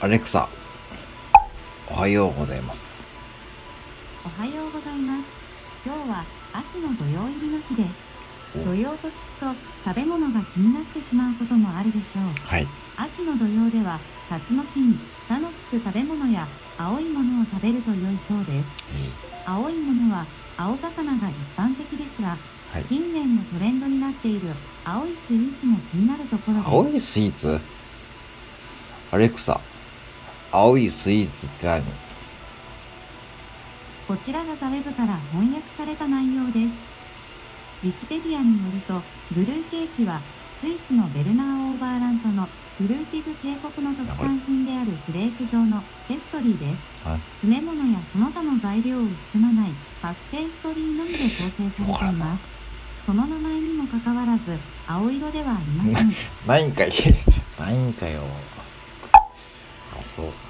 アレクサ、おはようございます。おはようございます。今日は秋の土曜入りの日です。お土曜と聞くと食べ物が気になってしまうこともあるでしょう。はい。秋の土曜では、夏の日に、菜のつく食べ物や青いものを食べると良いそうです。え青いものは、青魚が一般的ですが、ーはい。近年のトレンドになっている青いスイーツも気になるところです。青いスイーツ？アレクサ、青いスイーツって何？こちらがザウェブから翻訳された内容です。ウィキペディアによると、ブルーケーキはスイスのベルナー・オーバーラントのフルーティグ渓谷の特産品であるフレーク状のペストリーです。はい。詰め物やその他の材料を含まないパフペーストリーのみで構成されています。その名前にもかかわらず、青色ではありません。ないんかい。ないんかよ。あ、そう。